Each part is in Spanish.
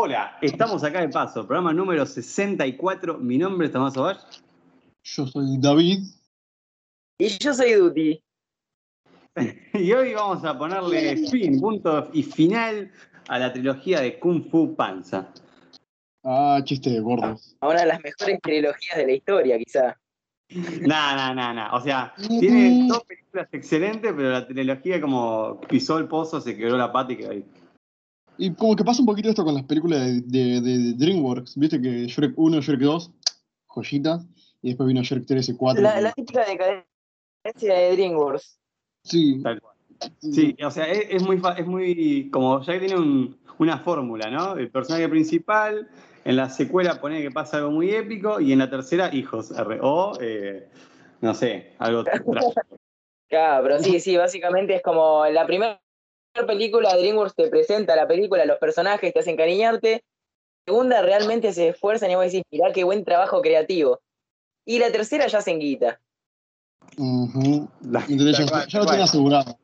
Hola, estamos acá de paso, programa número 64. Mi nombre es Tomás Ovash. Yo soy David. Y yo soy Duty. Y hoy vamos a ponerle fin, punto y final a la trilogía de Kung Fu Panza. Ah, chiste de gordos. A una de las mejores trilogías de la historia, quizá. No, no, no, no. O sea, tiene dos películas excelentes, pero la trilogía como pisó el pozo, se quebró la pata y quedó ahí. Y como que pasa un poquito esto con las películas de, de- de DreamWorks. Viste que Shrek 1, Shrek 2, joyita. Y después vino Shrek 3 y 4. La, la típica decadencia de DreamWorks. Sí. Tal cual. Sí, o sea, es, es muy, fa- es muy, como ya que tiene un- una fórmula, ¿no? El personaje principal, en la secuela pone que pasa algo muy épico y en la tercera, hijos, R. o, eh, no sé, algo trágico. Claro, pero sí, sí, básicamente es como la primera película de DreamWorks te presenta la película, los personajes te hacen cariñarte. Segunda, realmente se esfuerzan y vos decís, mirá qué buen trabajo creativo. Y la tercera ya se. La- tal ya, cual, ya lo cual. asegurado.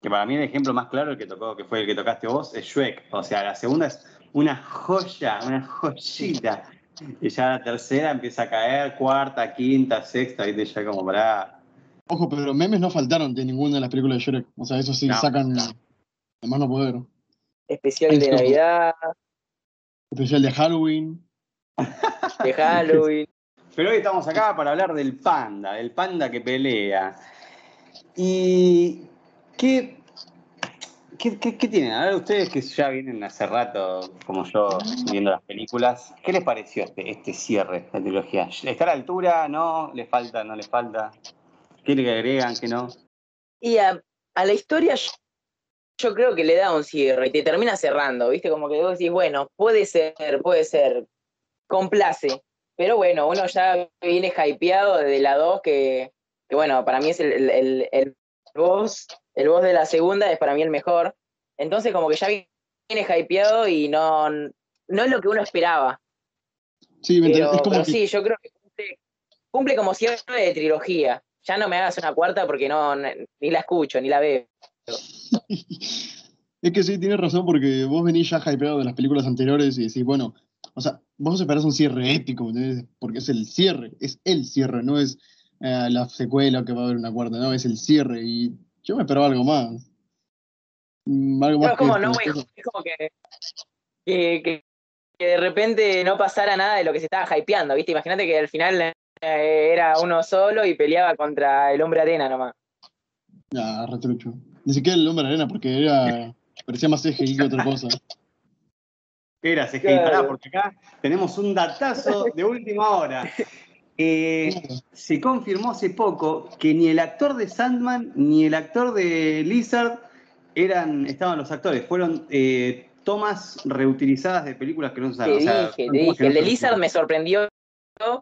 Que para mí el ejemplo más claro, el que tocó, que fue el que tocaste vos, es Shrek. O sea, la segunda es una joya, una joyita. Y ya la tercera empieza a caer, cuarta, quinta, sexta, y ya como para. Ojo, pero memes no faltaron de ninguna de las películas de Shrek. O sea, eso sí, No, sacan no. de más no poder. Especial de. Navidad, Especial de Halloween. de Halloween. Pero hoy estamos acá para hablar del panda, del panda que pelea. ¿Y qué, qué, qué- qué tienen? A ver, ustedes que ya vienen hace rato, como yo, viendo las películas, ¿qué les pareció este, este cierre de la trilogía? ¿Está a la altura? ¿No? ¿Le falta? ¿No le falta? ¿Qué le agregan? ¿Qué no? Y a, a la historia yo, yo creo que le da un cierre y te termina cerrando, ¿viste? Como que vos decís, bueno, puede ser, puede ser, complace. Pero bueno, uno ya viene hypeado de la 2, que, que bueno, para mí es el, el, el, el boss, el boss de la segunda es para mí el mejor. Entonces como que ya viene hypeado y no, no es lo que uno esperaba. Sí, ¿me Pero, entendés? es como pero que sí, yo creo que cumple, cumple como cierre de trilogía. Ya no me hagas una cuarta porque no, ni la escucho, ni la veo. Es que sí, tienes razón, porque vos venís ya hypeado de las películas anteriores y decís, bueno, o sea, vos esperás un cierre épico, ¿me ¿entendés? Porque es el cierre, es el cierre, no es eh, la secuela que va a haber una cuarta, no, es el cierre. Y yo me esperaba algo más. Mm, Algo No, más es como que- no, güey, es como que, que, que- que de repente no pasara nada de lo que se estaba hypeando, ¿viste? Imagínate que al final era uno solo y peleaba contra el hombre arena nomás. Ah, retrucho. Ni siquiera el hombre arena, porque era. parecía más CGI que otra cosa. Era CGI, Claro. pará, porque acá tenemos un datazo de última hora. Eh, se confirmó hace poco que ni el actor de Sandman ni el actor de Lizard eran, estaban los actores, fueron eh, tomas reutilizadas de películas que no se Te dije, te dije. El de Lizard me sorprendió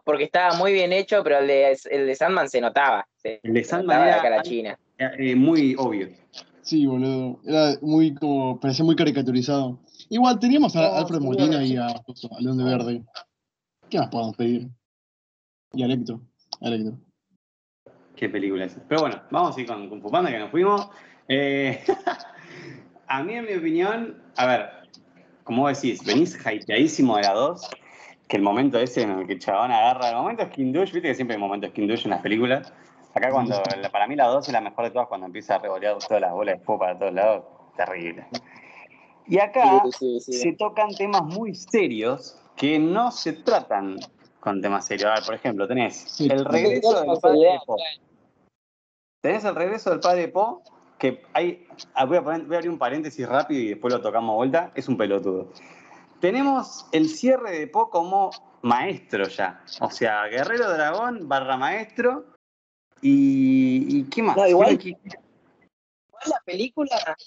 porque estaba muy bien hecho, pero el de, el de Sandman se notaba. Se El de Sandman notaba era- la China. Eh, muy obvio. Sí, boludo. Era muy como. parecía muy caricaturizado. Igual teníamos a Alfred Molina y a, a León de Verde. ¿Qué más podemos pedir? Y a Electro. A Electro. Qué película es. Pero bueno, vamos a ir con Kung Fu Panda, que nos fuimos. Eh, a mí, en mi opinión, a ver, como vos decís, venís hypeadísimo de la 2, que el momento ese en el que chabón agarra, el momento Skin Douche, viste que siempre hay momentos Skin Douche en las películas. Acá cuando, para mí la 2 es la mejor de todas cuando empieza a revolear todas las bolas de fuego para todos lados. Terrible. Y acá Sí, sí, sí. se tocan temas muy serios que no se tratan con temas serios. A ver, por ejemplo, tenés el regreso del padre de Po. Tenés el regreso del padre de Po, que hay. ah, Voy a, poner- voy a abrir un paréntesis rápido y después lo tocamos vuelta. Es un pelotudo. Tenemos el cierre de Po como maestro ya. O sea, guerrero dragón barra maestro. ¿Y, y qué más? No, igual- ¿Qué- qué- Igual la película,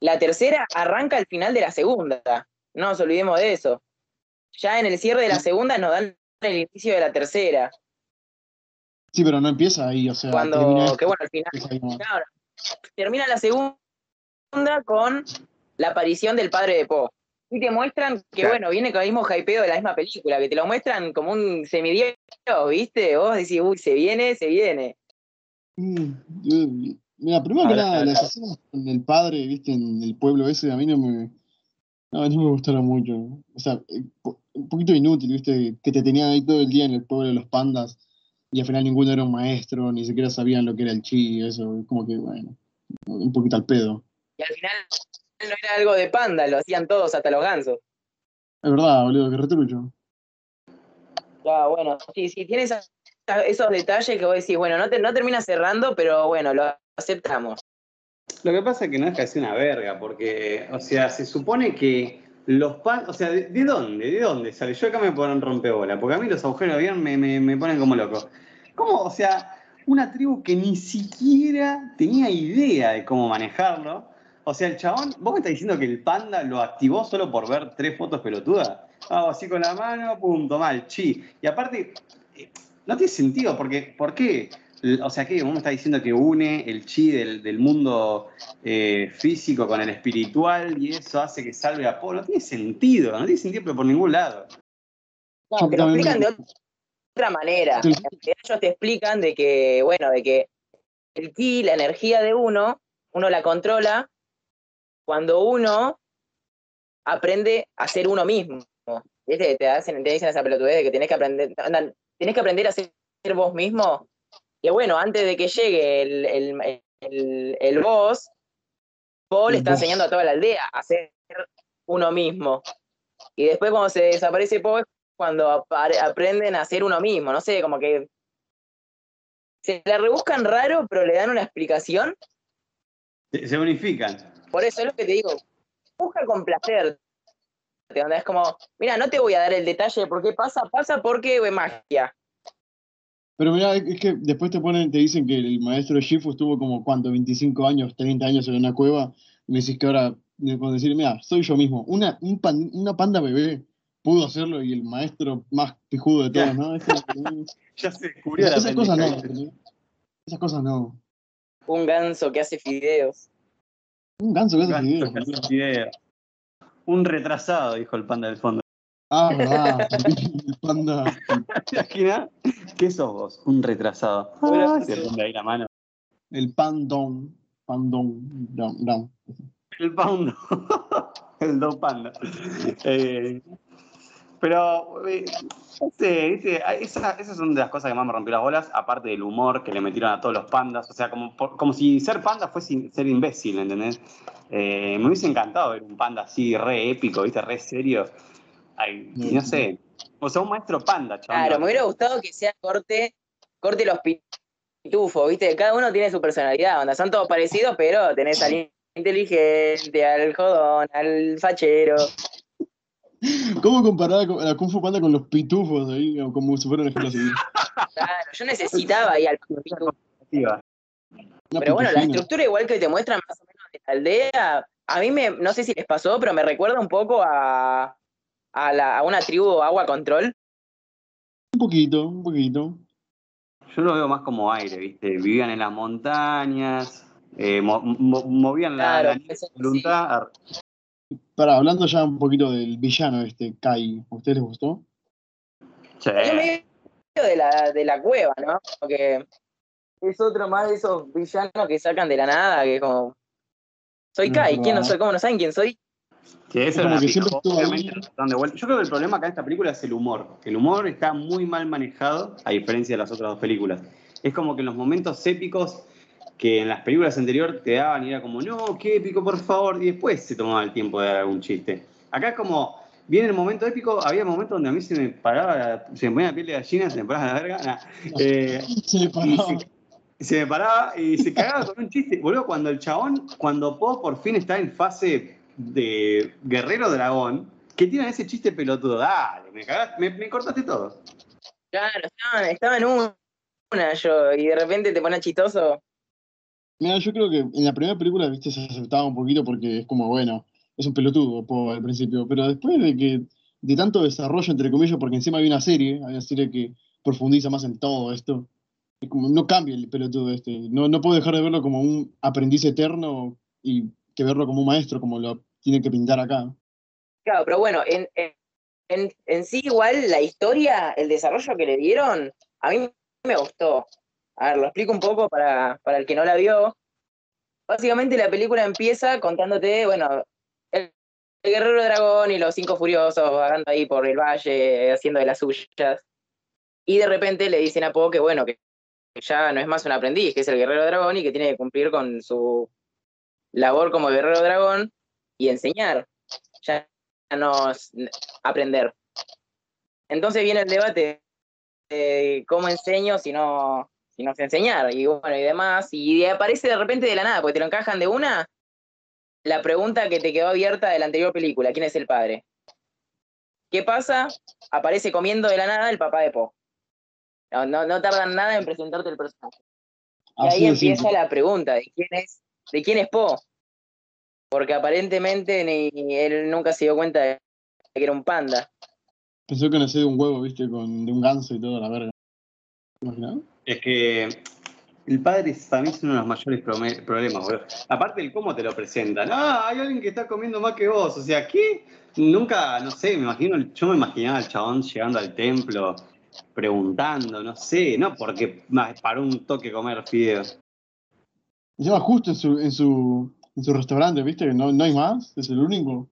la tercera arranca al final de la segunda. No nos olvidemos de eso. Ya en el cierre de la segunda nos dan el inicio de la tercera. Sí, pero no empieza ahí, o sea. termina Cuando, esto, que bueno, al final, claro, termina la segunda con la aparición del padre de Poe. Y te muestran que, Claro. bueno, viene con el mismo hypeo de la misma película, que te lo muestran como un semidios, ¿viste? Vos decís, uy, se viene, se viene. Mm, Mira, primero que nada, las escenas con el padre, viste, en el pueblo ese, a mí no me. No, no me gustaron mucho. O sea, eh, un poquito inútil, ¿viste? Que te tenían ahí todo el día en el pueblo de los pandas y al final ninguno era un maestro, ni siquiera sabían lo que era el chi y eso. Como que, bueno, un poquito al pedo. Y al final no era algo de panda, lo hacían todos, hasta los gansos. Es verdad, boludo, que retrucho. Ya, bueno, sí, sí, tiene esos detalles que vos decís, bueno, no, te, no termina cerrando, pero bueno, lo aceptamos. Lo que pasa es que no es que sea una verga, porque, o sea, se supone que los pan, o sea, ¿de, dónde? ¿De dónde sale? Yo acá me ponen rompebola, porque a mí los agujeros de avión me, me, me ponen como loco. ¿Cómo? O sea, una tribu que ni siquiera tenía idea de cómo manejarlo. O sea, el chabón, vos me estás diciendo que el panda lo activó solo por ver tres fotos pelotudas. Hago así con la mano, punto, mal, chi. Y aparte, eh, no tiene sentido, porque, ¿por qué? O sea, ¿qué? Vos me estás diciendo que une el chi del, mundo eh, físico con el espiritual y eso hace que salve a Paul. No tiene sentido, no tiene sentido pero por ningún lado. No, pero explican de otra manera. Ellos te explican de que, bueno, de que el chi, la energía de uno, uno la controla cuando uno aprende a ser uno mismo. ¿Viste? Te, hacen, te dicen esa pelotudez de que tenés que aprender, tenés que aprender a ser vos mismo que bueno, antes de que llegue el, el, el, el boss, Paul está enseñando a toda la aldea a ser uno mismo. Y después cuando se desaparece Paul, cuando aprenden a ser uno mismo, no sé, como que se la rebuscan raro, pero le dan una explicación. Se unifican. Por eso es lo que te digo, busca con placer. Es como, mira, no te voy a dar el detalle de por qué pasa, pasa porque es magia. Pero mira, es que después te ponen, te dicen que el maestro Shifu estuvo como, ¿cuánto? 25 años, 30 años en una cueva. Y me decís que ahora, con decir, mira, soy yo mismo. Una, una panda bebé pudo hacerlo y el maestro más pijudo de todos, ¿no? ya se descubrió Esas cosas no. Esas cosas no. Un ganso que hace fideos. Un ganso que hace fideos. Un retrasado, dijo el panda del fondo. Ah, verdad. el panda. ¿Qué sos vos? Un retrasado. Ah, se ahí la mano. El pandón. Pandón. Down, El pando. el do panda. Eh, pero, eh, esas son de las cosas que más me rompió las bolas, aparte del humor que le metieron a todos los pandas. O sea, como, como si ser panda fuese ser imbécil, ¿entendés? Eh, me hubiese encantado ver un panda así, re épico, ¿viste? Re serio. Ay, no sé. O sea, un maestro panda, chaval. Claro, me hubiera gustado que sea corte, corte los pitufos, ¿viste? Cada uno tiene su personalidad, onda. Son todos parecidos, pero tenés al inteligente, al jodón, al fachero. ¿Cómo comparar a la Kung Fu Panda con los pitufos ahí? Como si fueran ejemplos así. Claro, yo necesitaba ahí al pitufo. Pero bueno, la estructura igual que te muestran más o menos de la aldea, a mí me, no sé si les pasó, pero me recuerda un poco a, a, la, a una tribu agua control? Un poquito, un poquito. Yo lo veo más como aire, ¿viste? Vivían en las montañas, eh, movían la, voluntad. Para, hablando ya un poquito del villano este, Kai, ¿a ustedes les gustó? Sí. Es medio de la, de la cueva, ¿no? Porque es otro más de esos villanos que sacan de la nada, que como... Soy Kai, ¿quién no soy? ¿Cómo no saben quién soy? Que eso Yo creo que el problema acá en esta película es el humor. El humor está muy mal manejado, a diferencia de las otras dos películas. Es como que en los momentos épicos que en las películas anteriores te daban y era como, no, qué épico, por favor, y después se tomaba el tiempo de dar algún chiste. Acá es como, viene el momento épico, había momentos donde a mí se me paraba, se me ponía la piel de gallina, se me paraba la verga. Eh, se me paraba. Se, me paraba y se cagaba con un chiste. Boludo, cuando el chabón, cuando Po por fin está en fase de Guerrero Dragón que tienen ese chiste pelotudo. Dale, me cagaste, me, cortaste todo. Claro, estaba, en una yo y de repente te pone chistoso. Mira, yo creo que en la primera película, viste, se aceptaba un poquito porque es como, bueno, es un pelotudo po, al principio, pero después de que, de tanto desarrollo, entre comillas, porque encima hay una serie, hay una serie que profundiza más en todo esto, como no cambia el pelotudo este, no, no puedo dejar de verlo como un aprendiz eterno y que verlo como un maestro, como lo tiene que pintar acá. Claro, pero bueno, en, en, sí igual la historia, el desarrollo que le dieron, a mí me gustó. A ver, lo explico un poco para, para el que no la vio. Básicamente la película empieza contándote, bueno, el, guerrero dragón y los cinco furiosos vagando ahí por el valle, haciendo de las suyas. Y de repente le dicen a Po que bueno, que ya no es más un aprendiz, que es el guerrero dragón y que tiene que cumplir con su labor como guerrero dragón y enseñar, ya no aprender. Entonces viene el debate de cómo enseño si no, si no sé enseñar, y bueno, y demás, y aparece de repente de la nada, porque te lo encajan de una, la pregunta que te quedó abierta de la anterior película, ¿quién es el padre? ¿Qué pasa? Aparece comiendo de la nada el papá de Po. No, no, tardan nada en presentarte el personaje. Y ahí empieza la pregunta de quién es, de quién es Po. Porque aparentemente ni, él nunca se dio cuenta de que era un panda. Pensó que nació de un huevo, viste, con, de un ganso y todo, la verga. Es que el padre también es uno de los mayores problemas, boludo. Aparte del cómo te lo presentan. Ah, hay alguien que está comiendo más que vos. O sea, ¿qué? Nunca, no sé, me imagino, yo me imaginaba al chabón llegando al templo, preguntando, no sé, no porque paró un toque comer fideos. Lleva justo en su, en su, en su restaurante, ¿viste? No, no hay más, es el único.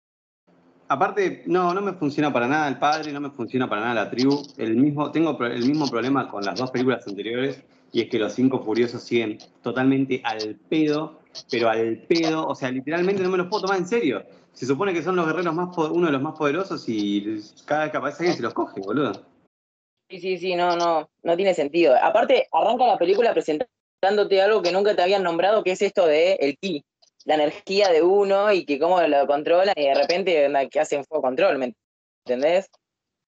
Aparte, no, no me funciona para nada el padre, no me funciona para nada la tribu. El mismo, tengo el mismo problema con las dos películas anteriores, y es que los cinco furiosos siguen totalmente al pedo, pero al pedo, o sea, literalmente no me los puedo tomar en serio. Se supone que son los guerreros más uno de los más poderosos y cada vez que aparece alguien se los coge, boludo. Sí, sí, sí, no, no, no tiene sentido. Aparte, arranca la película presentándote algo que nunca te habían nombrado, que es esto de el ki la energía de uno y que cómo lo controlan y de repente que hacen fuego control, ¿me entendés?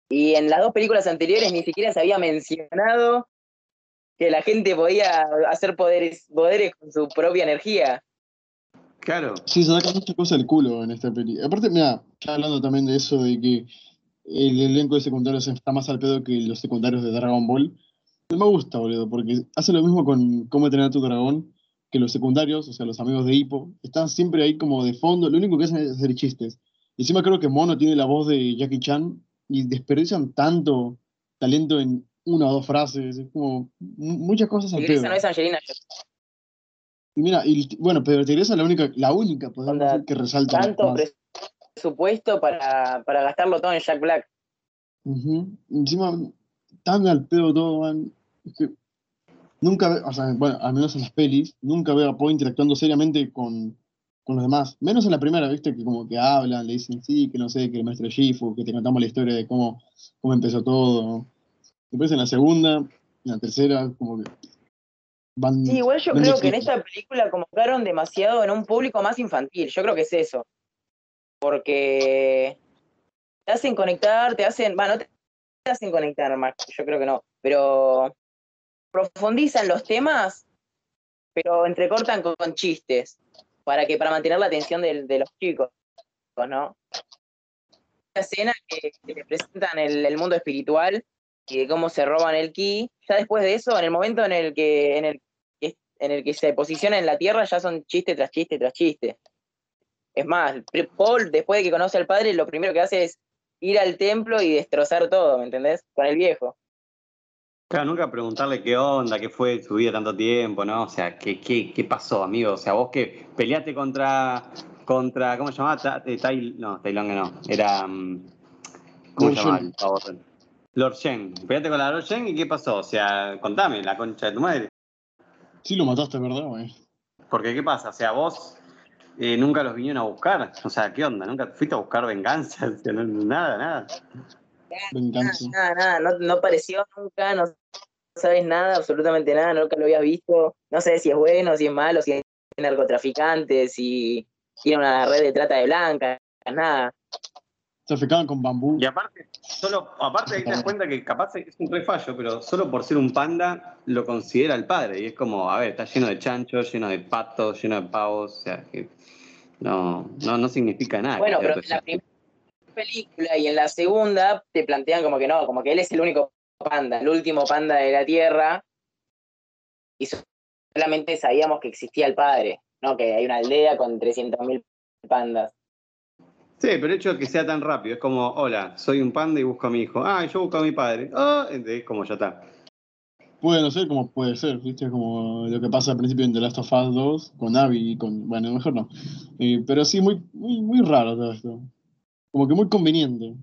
Y en las dos películas anteriores ni siquiera se había mencionado que la gente podía hacer poderes, poderes con su propia energía. Claro. Sí, se saca muchas cosas del culo en esta película. Aparte, mira, ya hablando también de eso, de que el elenco de secundarios está más al pedo que los secundarios de Dragon Ball. Me gusta, boludo, porque hace lo mismo con cómo entrenar a tu dragón que los secundarios, o sea, los amigos de Hippo, están siempre ahí como de fondo, lo único que hacen es hacer chistes. Y encima creo que Mono tiene la voz de Jackie Chan y desperdician tanto talento en una o dos frases, es como muchas cosas al pedo. no es Angelina Y mira, y, bueno, Pedro Teresa es la única, la única que resalta. Tanto presupuesto para, para gastarlo todo en Jack Black. Encima, tan al pedo todo, man. Es que nunca, o sea, bueno, al menos en las pelis, nunca veo a Poe interactuando seriamente con, con, los demás. Menos en la primera, viste, que como que hablan, le dicen sí, que no sé, que el maestro Shifu, que te contamos la historia de cómo, cómo empezó todo. Después en la segunda, en la tercera, como que van. Sí, igual yo creo que en esta película como quedaron demasiado en un público más infantil. Yo creo que es eso. Porque te hacen conectar, te hacen. Bueno, no te hacen conectar más, yo creo que no. Pero profundizan los temas, pero entrecortan con, chistes, para que para mantener la atención de, los chicos, ¿no? La escena que, que presentan el, mundo espiritual y de cómo se roban el ki, ya después de eso, en el momento en el que, en el, en el que se posiciona en la Tierra, ya son chiste tras chiste tras chiste. Es más, Paul, después de que conoce al padre, lo primero que hace es ir al templo y destrozar todo, ¿me entendés? Con el viejo. Claro, nunca preguntarle qué onda, qué fue su vida tanto tiempo, ¿no? O sea, ¿qué, qué, qué pasó, amigo? O sea, vos que peleaste contra, contra ¿cómo se llamaba? Tai, no, Tai no, era, mm, ¿cómo se llamaba? Lord Shen. Peleaste con la Lord Shen y ¿qué pasó? O sea, contame, la concha de tu madre. Sí lo mataste, ¿verdad, güey? Porque, ¿qué pasa? O sea, vos eh, nunca los vinieron a buscar. O sea, ¿qué onda? ¿Nunca fuiste a buscar venganza? nada, nada. Venganza. Nada, nada, no, no apareció nunca, no sabes nada, absolutamente nada, nunca lo habías visto, no sé si es bueno, si es malo, si es narcotraficante, si tiene una red de trata de blancas, nada. Traficaban con bambú. Y aparte, solo, aparte ahí te das cuenta que capaz es un refallo, pero solo por ser un panda lo considera el padre. Y es como, a ver, está lleno de chanchos, lleno de patos, lleno de pavos, o sea que no, no, no significa nada. Bueno, pero la primera película y en la segunda te plantean como que no, como que él es el único panda, el último panda de la Tierra, y solamente sabíamos que existía el padre, ¿no? Que hay una aldea con 300.000 pandas. Sí, pero el hecho de que sea tan rápido, es como, hola, soy un panda y busco a mi hijo. Ah, yo busco a mi padre. Ah, es como ya está. Puede no ser como puede ser, ¿viste? Como lo que pasa al principio en The Last of Us 2 con Abby y con. Bueno, mejor no. Eh, pero sí, muy, muy, muy raro todo esto. Como que muy conveniente.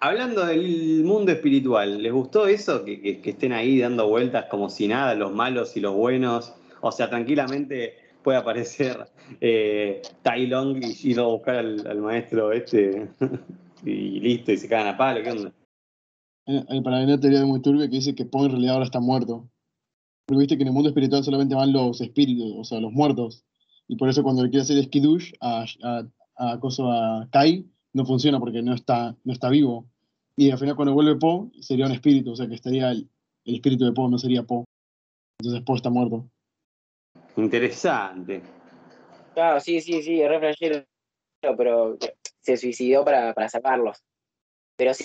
Hablando del mundo espiritual, ¿les gustó eso? Que, que- que estén ahí dando vueltas como si nada, los malos y los buenos. O sea, tranquilamente puede aparecer eh, Tai Long y ir a buscar al, al maestro este y listo, y se cagan a palo, ¿qué onda? Hay, hay para mí una teoría muy turbia que dice que Poe en realidad ahora está muerto. Porque viste que en el mundo espiritual solamente van los espíritus, o sea, los muertos. Y por eso cuando le quiere hacer Skidush a, a, a, coso, a Kai, no funciona porque no está, no está vivo. Y al final cuando vuelve Poe, sería un espíritu, o sea que estaría el, el espíritu de Poe, no sería Poe. Entonces Poe está muerto. Interesante. Claro, sí, sí, sí, es pero se suicidó para, para sacarlos. Pero sí,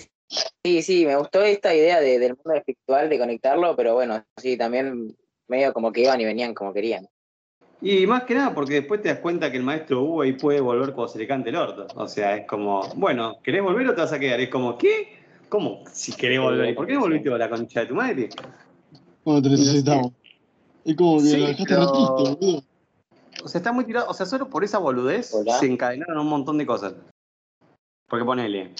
sí, sí, me gustó esta idea de- del mundo espiritual, de conectarlo, pero bueno, sí, también medio como que iban y venían como querían. Y más que nada porque después te das cuenta que el maestro Uwe puede volver cuando se le cante el orto. O sea, es como, bueno, ¿querés volver o te vas a quedar? Es como, ¿qué? ¿Cómo si querés volver? ¿Y por qué no volviste con la concha de tu madre? Cuando te necesitamos. Es como que Sí, lo dejaste pero- re triste, boludo. O sea, está muy tirado. O sea, solo por esa boludez Hola. se encadenaron un montón de cosas. Porque ponele.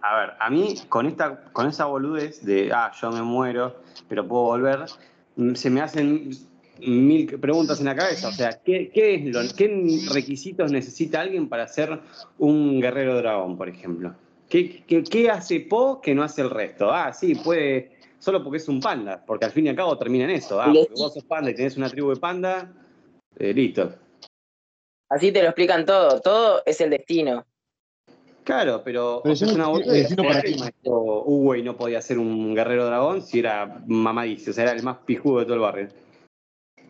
A ver, a mí con esta, con esa boludez de ah, yo me muero, pero puedo volver, mm, se me hacen mil preguntas en la cabeza. O sea, ¿qué, qué es lo, qué requisitos necesita alguien para ser un guerrero dragón, por ejemplo? ¿Qué, qué, qué hace Po que no hace el resto? Ah, sí, puede. Solo porque es un panda, porque al fin y al cabo termina en eso. Ah, Y porque vos sos panda y tenés una tribu de panda, eh, listo. Así te lo explican todo, todo es el destino. Claro, pero, Pero o sea, es eso una no- podía ser un guerrero dragón si era mamadizo? O sea, era el más pijudo de todo el barrio.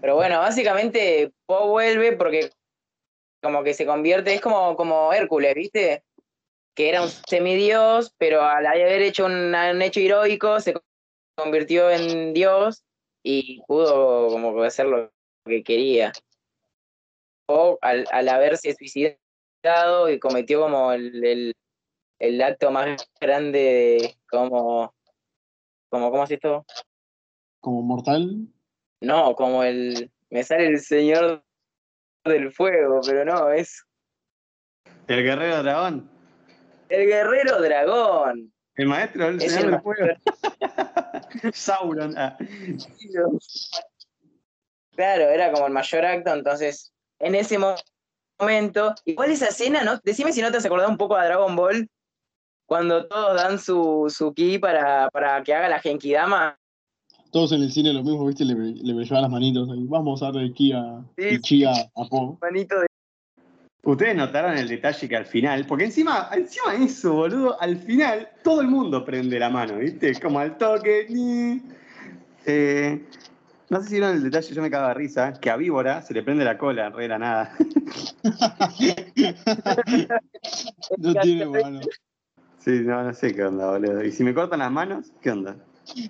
Pero bueno, básicamente Poe vuelve porque como que se convierte, es como, como Hércules, ¿viste? Que era un semidios, pero al haber hecho un, hecho heroico se convirtió en dios y pudo como hacer lo que quería. O al, al haberse suicidado y cometió como el, el, el acto más grande de como, como ¿cómo es esto? Como mortal. No, como el. Me sale el señor del fuego, pero no, es El guerrero dragón. el guerrero dragón. El maestro del Es señor el del fuego. Sauron. ah. Claro, era como el mayor acto, entonces, en ese mo- momento. Igual esa escena, ¿no? Decime si no te has acordado un poco a Dragon Ball, cuando todos dan su, su ki para, para que haga la Genkidama. Todos en el cine lo mismo, viste, le, le brillaban las manitos ahí. Vamos a darle ki a, Sí, a, a Po. Manito de. Ustedes notaron el detalle que al final, porque encima, encima de eso, boludo, al final todo el mundo prende la mano, ¿viste? Como al toque. ni. Eh, no sé si vieron el detalle, yo me cago de risa, que a Víbora se le prende la cola, re de la nada. No tiene mano. Sí, no, no sé qué onda, boludo. Y si me cortan las manos, ¿qué onda?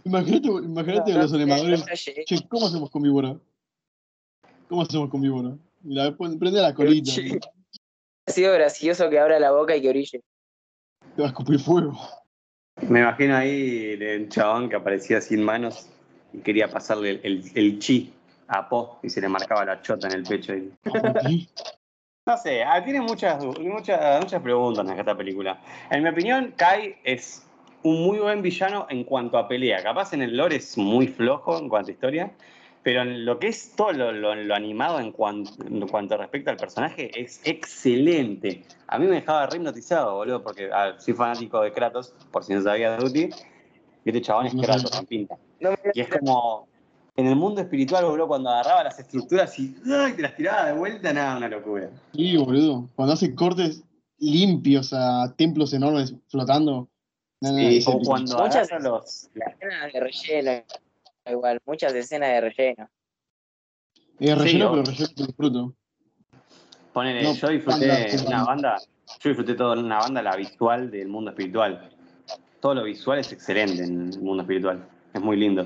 Imagínate, imagínate a los animadores. Che, ¿cómo hacemos con víbora? ¿Cómo hacemos con víbora? Y la prende la colita. Ha sido gracioso que abra la boca y que orille. Te va a escupir fuego. Me imagino ahí el chabón que aparecía sin manos y quería pasarle el, el- el chi a Po y se le marcaba la chota en el pecho. y- No sé, ah, tiene muchas, muchas, muchas preguntas en esta película. En mi opinión, Kai es un muy buen villano en cuanto a pelea. Capaz en el lore es muy flojo en cuanto a historia, pero en lo que es todo lo, lo- lo animado en cuanto, en cuanto respecta al personaje es excelente. A mí me dejaba re hipnotizado, boludo, porque ah, soy fanático de Kratos, por si no sabía Duty, y este chabón es Kratos en pinta. Y es como, en el mundo espiritual, boludo, cuando agarraba las estructuras y ¡ay! te las tiraba de vuelta, nada, una locura. Sí, boludo. Cuando hace cortes limpios a templos enormes flotando. No, no, Sí, es o épico. cuando Muchas- los... la- escenas de relleno, igual, muchas escenas de relleno. Es relleno, Sí, pero relleno que disfruto. Ponele, No, yo disfruté banda, una banda. banda, yo disfruté toda una banda, la visual del mundo espiritual. Todo lo visual es excelente en el mundo espiritual. Es muy lindo.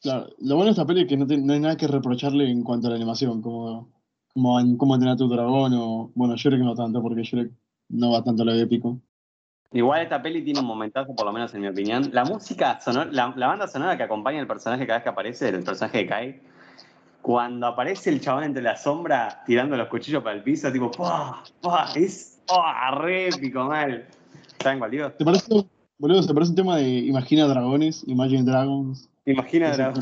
Claro, lo bueno de esta peli es que no, te- no hay nada que reprocharle en cuanto a la animación, como, como en cómo entrenar a tu dragón o. Bueno, Shrek no tanto, porque Shrek no va tanto a lo épico. Igual esta peli tiene un momentazo, por lo menos en mi opinión. La música sonora, la, la banda sonora que acompaña al personaje cada vez que aparece, el personaje de Kai, cuando aparece el chabón entre la sombra tirando los cuchillos para el piso, tipo, ¡pah! ¡pah! Es ¡pah! re épico, mal. ¿Saben cuál digo? ¿Te parece, boludo, ¿te parece un tema de Imagina Dragones? Imagine Dragons. Imagina, tema.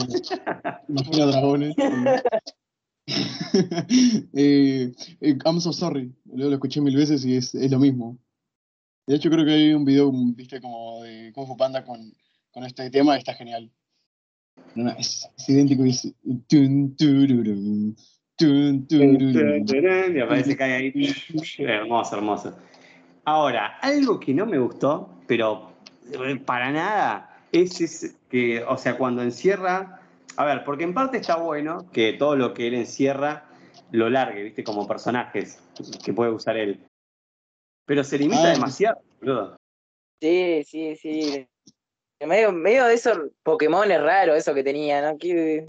Imagina Dragones. eh, eh, I'm so sorry. Lo escuché mil veces y es, es lo mismo. De hecho, creo que hay un video, viste, como de Kung Fu Panda con, con este tema está genial. Es, idéntico y es. Y aparece cae ahí. Hermoso, hermoso. Ahora, algo que no me gustó, pero para nada, es que, o sea, cuando encierra. A ver, porque en parte está bueno que todo lo que él encierra lo largue, ¿viste? Como personajes que puede usar él. Pero se limita Ah. demasiado, boludo. Sí, sí, sí. Medio, medio de esos Pokémon raros, eso que tenía, ¿no? ¿Qué,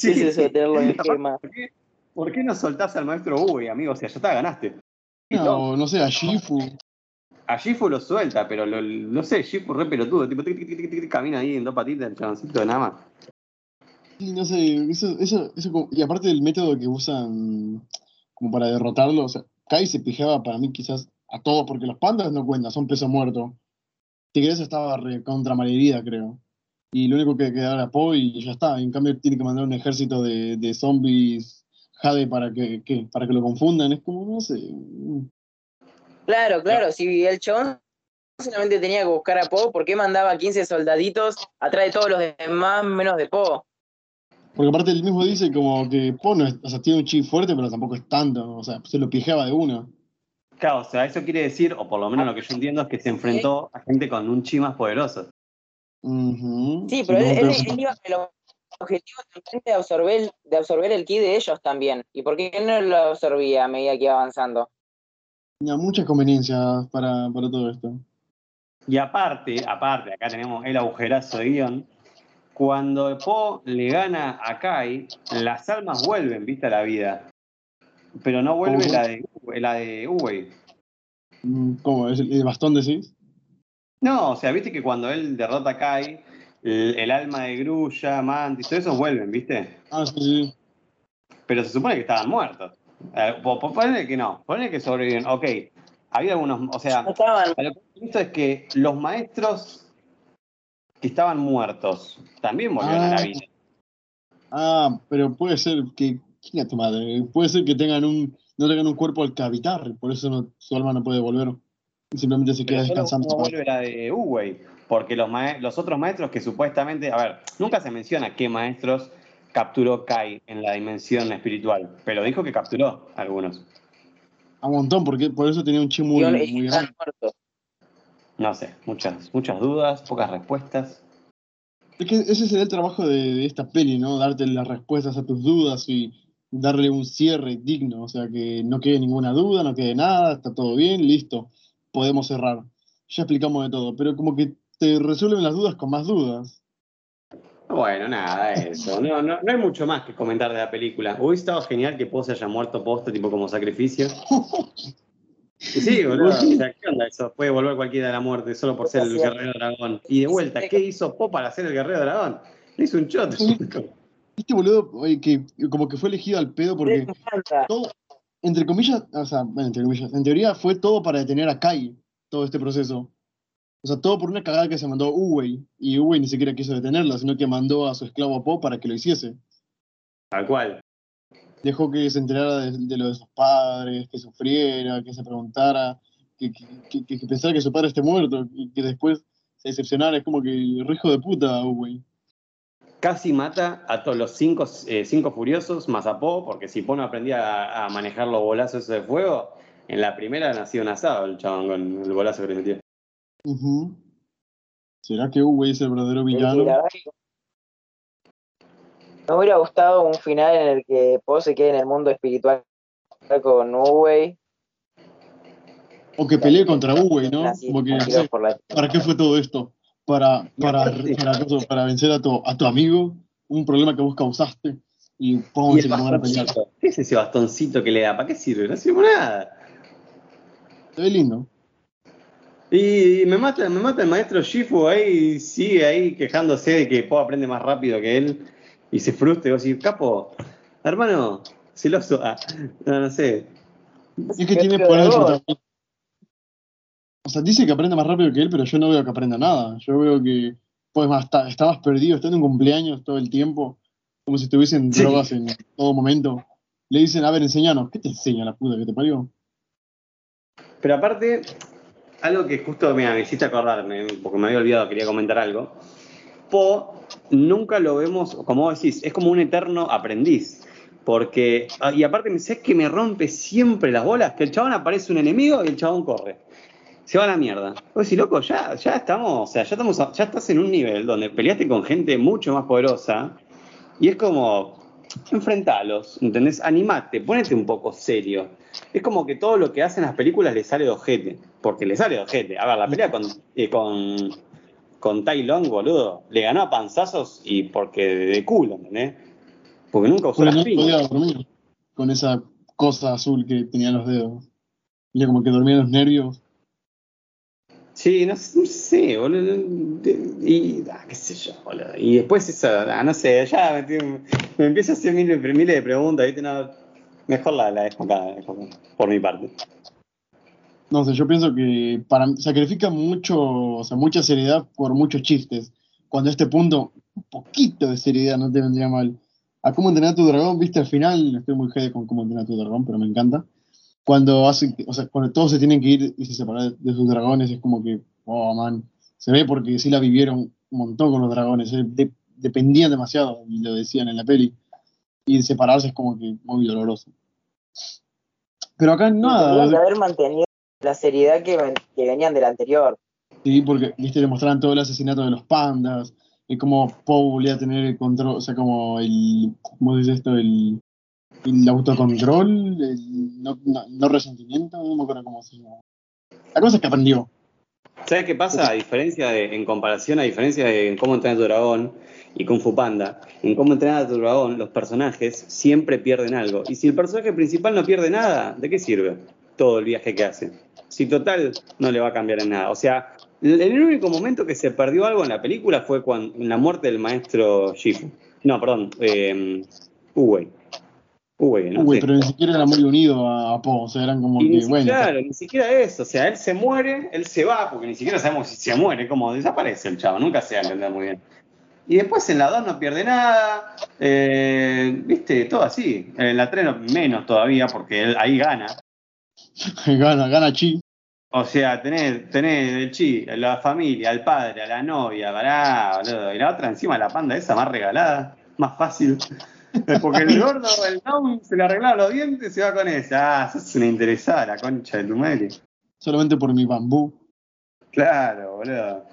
qué es eso de tenerlo en esquema? ¿Por qué, por qué no soltás al maestro Uwe, amigo? O sea, ya está, ganaste. No, no sé, a Shifu. A Shifu lo suelta, pero lo- no sé, Shifu re pelotudo, tipo, tic, tic, tic, tic, tic, camina ahí en dos patitas, el chaboncito, nada más. Sí, no sé, eso, eso, eso y aparte del método que usan como para derrotarlo, o sea, Kai se pijaba para mí quizás a todos, porque los pandas no cuentan, son peso muerto. Tigres estaba contra malherida, creo. Y lo único que quedaba era Po y ya está. En cambio tiene que mandar un ejército de, de zombies Jade para que, para que lo confundan. Es como, no sé. Claro, claro, si el chabón solamente tenía que buscar a Po, ¿por qué mandaba 15 soldaditos atrás de todos los demás menos de Po? Porque aparte él mismo dice como que Po no es, o sea, tiene un chi fuerte, pero tampoco es tanto. O sea, se lo pijaba de una. Claro, o sea, eso quiere decir, o por lo menos lo que yo entiendo, es que se enfrentó a gente con un chi más poderoso. Sí, pero él, él- él iba con el objetivo también de absorber, el- de absorber el ki de ellos también. ¿Y por qué no lo absorbía a medida que iba avanzando? tenía muchas conveniencias para, para todo esto. Y aparte, aparte, acá tenemos el agujerazo de guion. Cuando Po le gana a Kai, las almas vuelven, viste, a la vida. Pero no vuelve ¿Cómo? la de, la de Uwei. Mm, ¿Cómo? ¿Es el, bastón decís? No, o sea, viste que cuando él derrota a Kai, el, el alma de Grulla, Mantis, todo eso vuelven, viste. Ah, sí, sí. Pero se supone que estaban muertos. Eh, po- po- ponele que no, ponele que sobreviven. Ok, había algunos, o sea, No a lo que he visto es que los maestros que estaban muertos también volvieron a la Ah. vida. Ah, pero puede ser que. ¿Quién es tu madre? Puede ser que tengan un, no tengan un cuerpo al cavitar, por eso no- su alma no puede volver. Simplemente se queda Pero descansando. no vuelve la de Uwei, porque los, los otros maestros que supuestamente, a ver, nunca se menciona qué maestros capturó Kai en la dimensión espiritual, pero dijo que capturó algunos. A un montón, porque por eso tenía un chi muy, muy grande. muertos. No sé, muchas, muchas dudas, pocas respuestas. Es que ese sería el trabajo de, de esta peli, ¿no? Darte las respuestas a tus dudas y darle un cierre digno. O sea, que no quede ninguna duda, no quede nada, está todo bien, listo. Podemos cerrar. Ya explicamos de todo, pero como que te resuelven las dudas con más dudas. Bueno, nada, eso. No, no, no hay mucho más que comentar de la película. Hubiese estado genial que Poe se haya muerto posta, tipo como sacrificio. Y sí, boludo. O sea, ¿qué onda eso? Puede volver cualquiera a la muerte solo por ser el guerrero dragón. Y de vuelta, ¿qué hizo Poe para ser el guerrero dragón? Le hizo un choto. Este boludo, oye, que como que fue elegido al pedo porque todo, entre comillas, o sea, bueno, entre comillas, en teoría fue todo para detener a Kai, todo este proceso. O sea, todo por una cagada que se mandó Uwei, y Uwei ni siquiera quiso detenerla, sino que mandó a su esclavo Po para que lo hiciese. Tal cual. Dejó que se enterara de, de lo de sus padres, que sufriera, que se preguntara, que, que, que- que pensara que su padre esté muerto, y que después se decepcionara. Es como que rijo de puta, Uwei. Casi mata a todos los cinco, eh, cinco furiosos, más a Poe, porque si Poe no aprendía a, a manejar los bolazos de fuego, en la primera nació un asado el chabón con el bolazo que le metió. ¿Será que Uwei es el verdadero villano? Me hubiera gustado un final en el que Po se quede en el mundo espiritual con Uwei. O que pelee contra Uwei, ¿no? Como que, la- ¿para qué fue todo esto? Para, para, para, para, para vencer a tu, a tu amigo, un problema que vos causaste, y Y el bastoncito. ¿Qué es ese bastoncito que le da? ¿Para qué sirve? No sirve para nada. Se ve lindo. Y me mata, me mata el maestro Shifu ahí, sigue ahí quejándose de que Poe aprende más rápido que él. Y se frustra y vos decís, capo, hermano, celoso, ah, no, no sé. Es que tiene por eso también. O sea, dice que aprende más rápido que él, pero yo no veo que aprenda nada. Yo veo que, pues más, está, está más perdido, está en un cumpleaños todo el tiempo, como si estuviesen Sí. drogas en todo momento. Le dicen, a ver, enseñanos. ¿Qué te enseña la puta que te parió? Pero aparte, algo que justo mira, me hiciste acordarme, porque me había olvidado, quería comentar algo. Po nunca lo vemos, como decís, es como un eterno aprendiz. Porque, ah, y aparte, me sé que me rompe siempre las bolas, que el chabón aparece un enemigo y el chabón corre. Se va a la mierda. Vos decís, loco, ya, ya estamos, o sea, ya estamos, ya estás en un nivel donde peleaste con gente mucho más poderosa. Y es como, enfrentalos, ¿entendés? Animate, ponete un poco serio. Es como que todo lo que hacen las películas le sale de ojete. Porque le sale de ojete. A ver, la pelea con, eh, con, con Tai Long, boludo, le ganó a panzazos y porque de culo, ¿entendés? Porque nunca usó las no podía dormir con esa cosa azul que tenía en los dedos. Y como que dormía los nervios. Sí, no, sé- no sé, boludo. Y, ah, qué sé yo, boludo. Y después eso, ah, no sé, ya me, empiezo a hacer miles, miles de preguntas, ¿viste? No, mejor la, la dejo acá, por mi parte. No sé, yo pienso que para, sacrifica mucho, o sea, mucha seriedad por muchos chistes. Cuando a este punto, un poquito de seriedad no te vendría mal. A cómo entrenar tu dragón, viste, al final, estoy muy jede con cómo entrenar tu dragón, pero me encanta. Cuando hace, o sea, cuando todos se tienen que ir y se separan de sus dragones, es como que, oh man, se ve porque sí la vivieron un montón con los dragones, eh, de- dependían demasiado, y lo decían en la peli. Y separarse es como que muy doloroso. Pero acá nada, Tendrían que haber mantenido la seriedad que, que venían del anterior. Sí, porque, viste, le mostraban todo el asesinato de los pandas, y cómo Poe volvía a tener el control, o sea, como el, ¿cómo se dice esto? El, el autocontrol, el no, no, no resentimiento, no me acuerdo cómo se llama. La cosa es que aprendió. ¿Sabes qué pasa? A diferencia de, en comparación, a diferencia de en cómo entrenar a tu dragón y Kung Fu Panda, en cómo entrenar a tu dragón, los personajes siempre pierden algo. Y si el personaje principal no pierde nada, ¿de qué sirve todo el viaje que hace? Si total no le va a cambiar en nada. O sea, el, único momento que se perdió algo en la película fue cuando, en la muerte del maestro Shifu. No, perdón, eh, Uwei. Uwei, ¿no? Sí. pero ni siquiera era muy unido a, a Poe, o sea, eran como Y ni que, si- bueno, claro, ni siquiera eso. O sea, él se muere, él se va, porque ni siquiera sabemos si se muere, como desaparece el chavo, nunca se va a entender muy bien. Y después en la 2 no pierde nada, eh, viste, todo así. En la 3 no- menos todavía, porque él ahí gana. gana, gana Chi. O sea, tenés, tenés el chi, la familia, al padre, a la novia, pará, boludo. Y la otra encima, la panda esa más regalada, más fácil. Porque el gordo, el down, se le arreglaron los dientes y se va con esa. Ah, sos una interesada, la concha de tu madre. Solamente por mi bambú. Claro, boludo.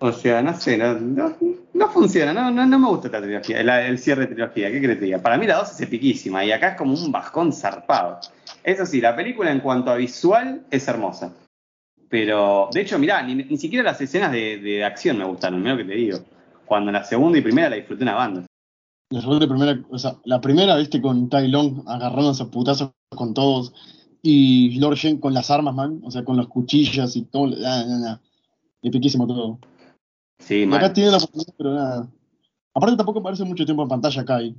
O sea, no sé, no, no, no funciona, no, no, no me gusta esta trilogía, el, el cierre de trilogía, ¿qué crees que? Para mí la 2 es epiquísima y acá es como un bajón zarpado. Eso sí, la película en cuanto a visual es hermosa. Pero, de hecho, mirá, ni, ni siquiera las escenas de, de acción me gustaron, mira lo que te digo. Cuando la segunda y primera la disfruté una banda. La segunda primera, o sea, la primera, viste, con Tai Long agarrándose a putazos con todos. Y Lord Shen con las armas, man. O sea, con las cuchillas y todo. Nah, nah, nah. Epiquísimo todo. Sí, Y acá tiene la oportunidad, pero nada. Aparte tampoco aparece mucho tiempo en pantalla Kai.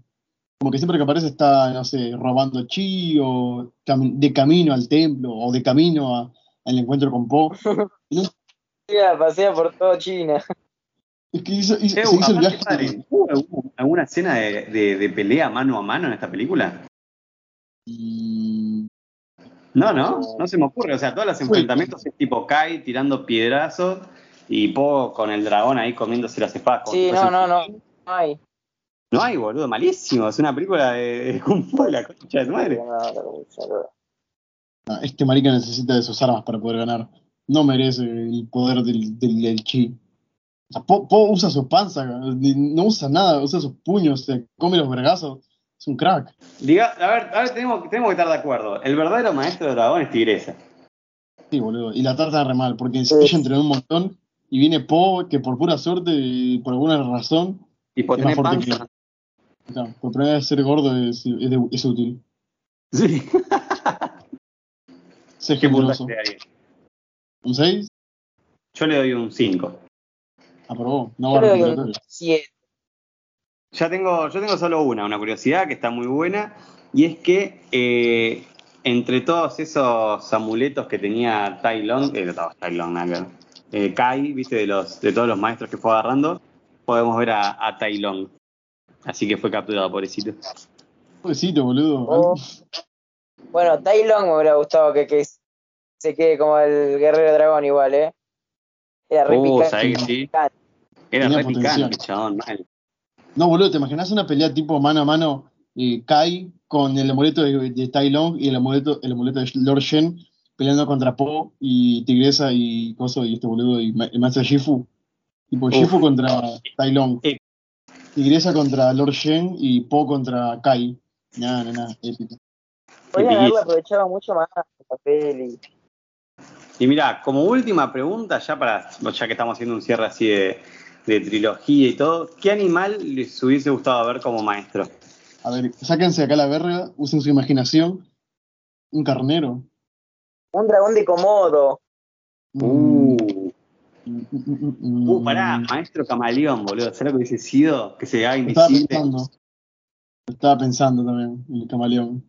Como que siempre que aparece está, no sé, robando chi o de camino al templo o de camino a- al encuentro con Po. Pasea, pasea por todo China. Es que hizo, hizo- Eh, se hizo el viaje. padre, ¿hubo alguna escena de, de- de pelea mano a mano en esta película? y- No, no, no se me ocurre. O sea, todos los enfrentamientos es tipo Kai tirando piedrazos y Po con el dragón ahí comiéndose las espadas. Sí, no, fuese- no, no. Ay. No hay, boludo, malísimo. Es una película de, de Kung Fu, la concha de tu madre. Ah, Este marica necesita de sus armas para poder ganar. No merece el poder del, del, del chi. O sea, Po, Po usa su panza, no usa nada, usa sus puños, se come los vergazos. Es un crack. Diga, a ver, a ver tenemos, tenemos que estar de acuerdo. El verdadero maestro de dragón es Tigresa. Sí, boludo. Y la trata re mal, porque Sí. ella entrenó un montón y viene Po, que por pura suerte y por alguna razón, Y por Es más tener panza. Por primera vez ser gordo es, es, de- es útil. Sí. Ser ¿Qué generoso. ¿Un 6? Yo le doy un 5. Aprobó. No Yo va le a doy un recuperatorio. 7. Ya tengo, yo tengo solo una, una curiosidad que está muy buena, y es que eh, entre todos esos amuletos que tenía Tai Long, eh, no, Tai Long, nada eh, Kai, viste, de los, de todos los maestros que fue agarrando, podemos ver a, a Tai Long. Así que fue capturado, pobrecito. Pobrecito, boludo. Oh. Bueno, Tai Long me hubiera gustado que, que se quede como el guerrero dragón igual, ¿eh? Era re Uh, picante. ¿sabés que sí? Era Tenía re potencial. picante, chabón, mal. No, boludo, ¿te imaginas una pelea tipo mano a mano eh, Kai con el amuleto de, de Tai Long y el amuleto, el amuleto de Lord Shen peleando contra Po y Tigresa y Coso y este boludo y ma- el maestro Shifu? Tipo Uf. Shifu contra Tai Long. Eh. Tigresa contra Lord Shen y Po contra Kai. Nada, nada, nada, épico. Podrían haberlo aprovechado mucho más la peli. Y mira, como última pregunta, ya para, ya que estamos haciendo un cierre así de, de trilogía y todo, ¿qué animal les hubiese gustado ver como maestro? A ver, sáquense acá la verga, usen su imaginación. Un carnero. Un dragón de Komodo. Uh, uh, pará, maestro camaleón, boludo. ¿Sabes lo que hubiese sido? Que se haga Lo estaba invisible. pensando. Estaba pensando también, el camaleón.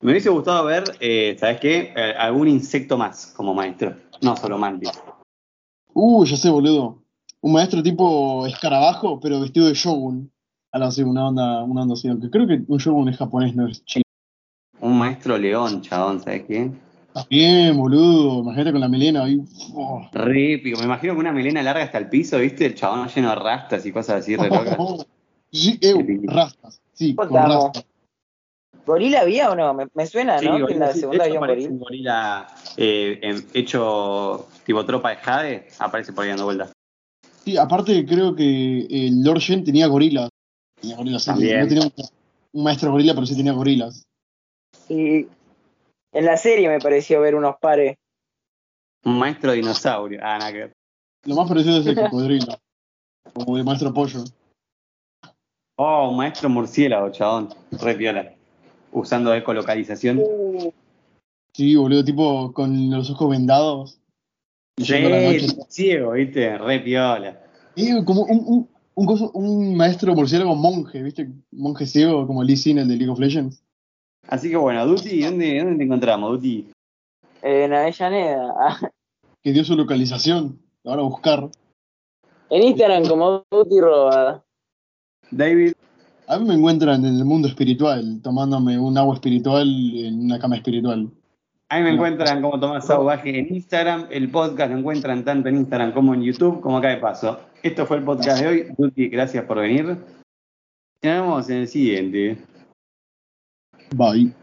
Me hubiese gustado ver, eh, ¿sabes qué? Eh, algún insecto más como maestro. No solo mantis. Uh, ya sé, boludo. Un maestro tipo escarabajo, pero vestido de shogun. Algo así, una onda, una onda así. Aunque creo que un shogun es japonés, no es chino. Un maestro león, chabón, ¿sabes qué? Está bien, boludo. Imagínate con la melena ahí. Oh. Re épico. Me imagino que una melena larga hasta el piso, ¿viste? El chabón lleno de rastas y cosas así, re locas. Sí, eh, rastas. Sí, con rastas. ¿Gorila había o no? Me, me suena, Sí, ¿no? Que en gorila, la sí. segunda había un gorila. un gorila eh, en- hecho tipo tropa de Jade, aparece por ahí dando vueltas. Sí, aparte creo que el Lord Shen tenía gorilas. Tenía gorilas, sí. No tenía un, un maestro gorila, pero sí tenía gorilas. Y en la serie me pareció ver unos pares. Un maestro dinosaurio. Ah, nada que ver. Lo más parecido es el cocodrilo. Como de maestro pollo. Oh, un maestro murciélago, chabón. Re piola. Usando ecolocalización. Sí, boludo, tipo con los ojos vendados. Noche. ciego, ¿viste? Re piola. Eh, como un, un, un, coso- un maestro murciélago monje, ¿viste? Monje ciego, como Lee Sin, el de League of Legends. Así que bueno, Duty, ¿dónde, dónde te encontramos, Duty? En Avellaneda. Que dio su localización. Ahora a buscar. En Instagram como Duty Roba. David. A mí me encuentran en el mundo espiritual, tomándome un agua espiritual en una cama espiritual. Ahí me encuentran como Tomás Sauvaje en Instagram. El podcast lo encuentran tanto en Instagram como en YouTube, como acá de paso. Esto fue el podcast de hoy. Duty, gracias por venir. Nos vemos en el siguiente. 不好意思，